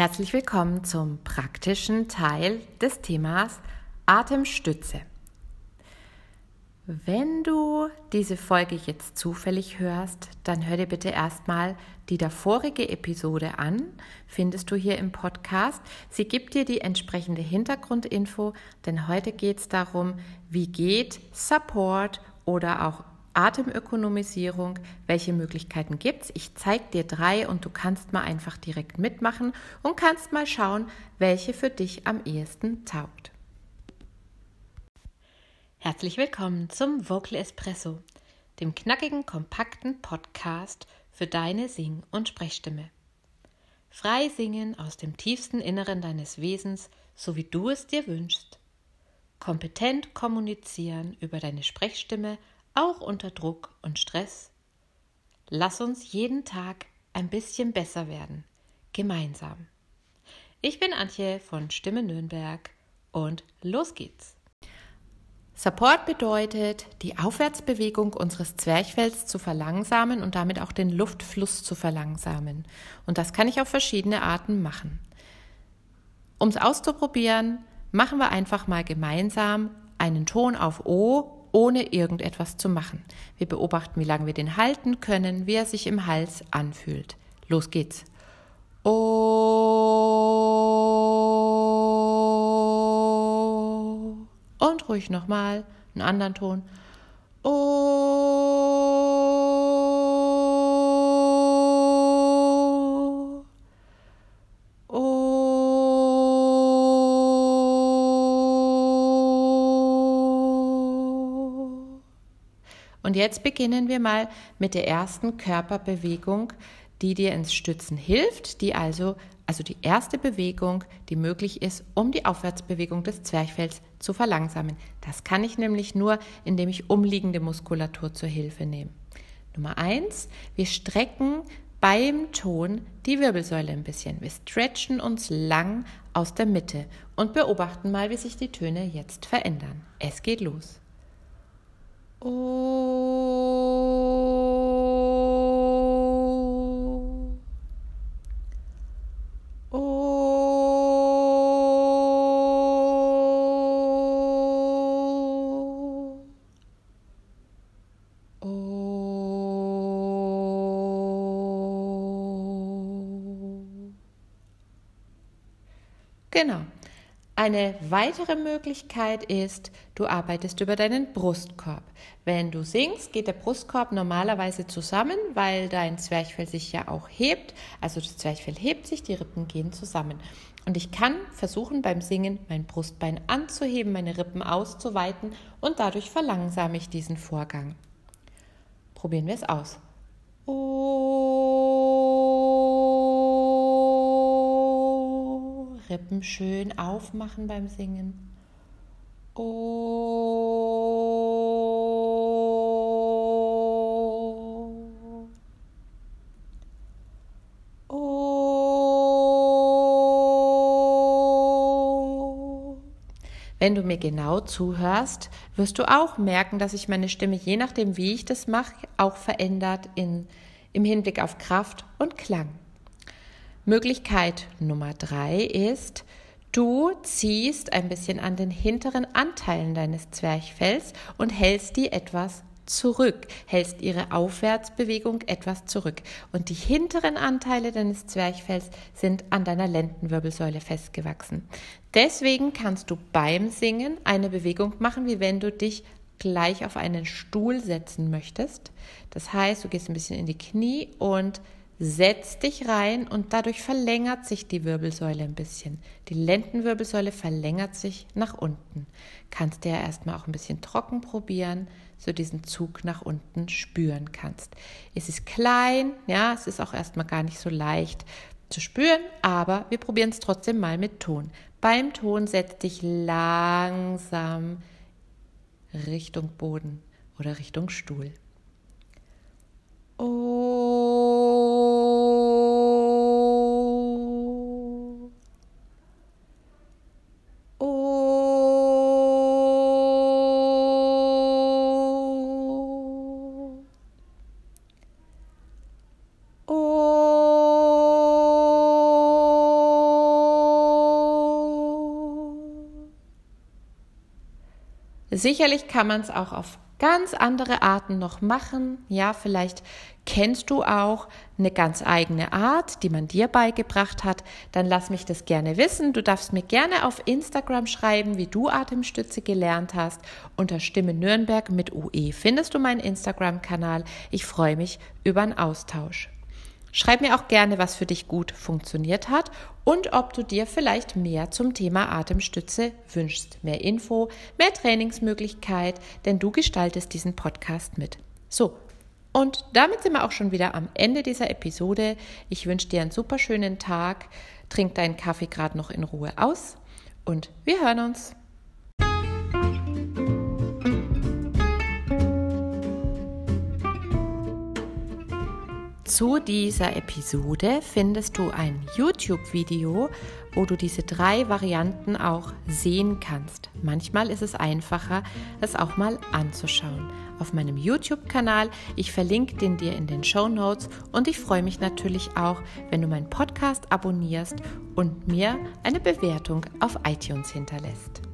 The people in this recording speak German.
Herzlich willkommen zum praktischen Teil des Themas Atemstütze. Wenn du diese Folge jetzt zufällig hörst, dann hör dir bitte erstmal die davorige Episode an, findest du hier im Podcast. Sie gibt dir die entsprechende Hintergrundinfo, denn heute geht es darum, wie geht Support oder auch Atemökonomisierung, welche Möglichkeiten gibt es? Ich zeige dir drei und du kannst mal einfach direkt mitmachen und kannst mal schauen, welche für dich am ehesten taugt. Herzlich willkommen zum Vocal Espresso, dem knackigen, kompakten Podcast für deine Sing- und Sprechstimme. Frei singen aus dem tiefsten Inneren deines Wesens, so wie du es dir wünschst. Kompetent kommunizieren über deine Sprechstimme auch unter Druck und Stress. Lass uns jeden Tag ein bisschen besser werden, gemeinsam. Ich bin Antje von Stimme Nürnberg und los geht's. Support bedeutet, die Aufwärtsbewegung unseres Zwerchfells zu verlangsamen und damit auch den Luftfluss zu verlangsamen. Und das kann ich auf verschiedene Arten machen. Um es auszuprobieren, machen wir einfach mal gemeinsam einen Ton auf O ohne irgendetwas zu machen. Wir beobachten, wie lange wir den halten können, wie er sich im Hals anfühlt. Los geht's. Oh. Und ruhig nochmal einen anderen Ton. Oh. Und jetzt beginnen wir mal mit der ersten Körperbewegung, die dir ins Stützen hilft, die also, also die erste Bewegung, die möglich ist, um die Aufwärtsbewegung des Zwerchfells zu verlangsamen. Das kann ich nämlich nur, indem ich umliegende Muskulatur zur Hilfe nehme. Nummer eins, wir strecken beim Ton die Wirbelsäule ein bisschen. Wir stretchen uns lang aus der Mitte und beobachten mal, wie sich die Töne jetzt verändern. Es geht los. Oh. Oh. Oh. Genau. Eine weitere Möglichkeit ist, du arbeitest über deinen Brustkorb. Wenn du singst, geht der Brustkorb normalerweise zusammen, weil dein Zwerchfell sich ja auch hebt. Also das Zwerchfell hebt sich, die Rippen gehen zusammen. Und ich kann versuchen beim Singen mein Brustbein anzuheben, meine Rippen auszuweiten und dadurch verlangsame ich diesen Vorgang. Probieren wir es aus. Rippen schön aufmachen beim Singen. Oh. Oh. Wenn du mir genau zuhörst, wirst du auch merken, dass sich meine Stimme, je nachdem, wie ich das mache, auch verändert in, im Hinblick auf Kraft und Klang. Möglichkeit Nummer drei ist, du ziehst ein bisschen an den hinteren Anteilen deines Zwerchfells und hältst die etwas zurück, hältst ihre Aufwärtsbewegung etwas zurück. Und die hinteren Anteile deines Zwerchfells sind an deiner Lendenwirbelsäule festgewachsen. Deswegen kannst du beim Singen eine Bewegung machen, wie wenn du dich gleich auf einen Stuhl setzen möchtest. Das heißt, du gehst ein bisschen in die Knie und Setz dich rein und dadurch verlängert sich die Wirbelsäule ein bisschen. Die Lendenwirbelsäule verlängert sich nach unten. Kannst du ja erstmal auch ein bisschen trocken probieren, so diesen Zug nach unten spüren kannst. Es ist klein, ja, es ist auch erstmal gar nicht so leicht zu spüren, aber wir probieren es trotzdem mal mit Ton. Beim Ton setz dich langsam Richtung Boden oder Richtung Stuhl. Sicherlich kann man es auch auf ganz andere Arten noch machen. Ja, vielleicht kennst du auch eine ganz eigene Art, die man dir beigebracht hat. Dann lass mich das gerne wissen. Du darfst mir gerne auf Instagram schreiben, wie du Atemstütze gelernt hast. Unter Stimme Nürnberg mit UE findest du meinen Instagram-Kanal. Ich freue mich über einen Austausch. Schreib mir auch gerne, was für dich gut funktioniert hat und ob du dir vielleicht mehr zum Thema Atemstütze wünschst. Mehr Info, mehr Trainingsmöglichkeit, denn du gestaltest diesen Podcast mit. So, und damit sind wir auch schon wieder am Ende dieser Episode. Ich wünsche dir einen super schönen Tag. Trink deinen Kaffee gerade noch in Ruhe aus und wir hören uns. Zu dieser Episode findest du ein YouTube-Video, wo du diese drei Varianten auch sehen kannst. Manchmal ist es einfacher, es auch mal anzuschauen. Auf meinem YouTube-Kanal, ich verlinke den dir in den Show Notes und ich freue mich natürlich auch, wenn du meinen Podcast abonnierst und mir eine Bewertung auf iTunes hinterlässt.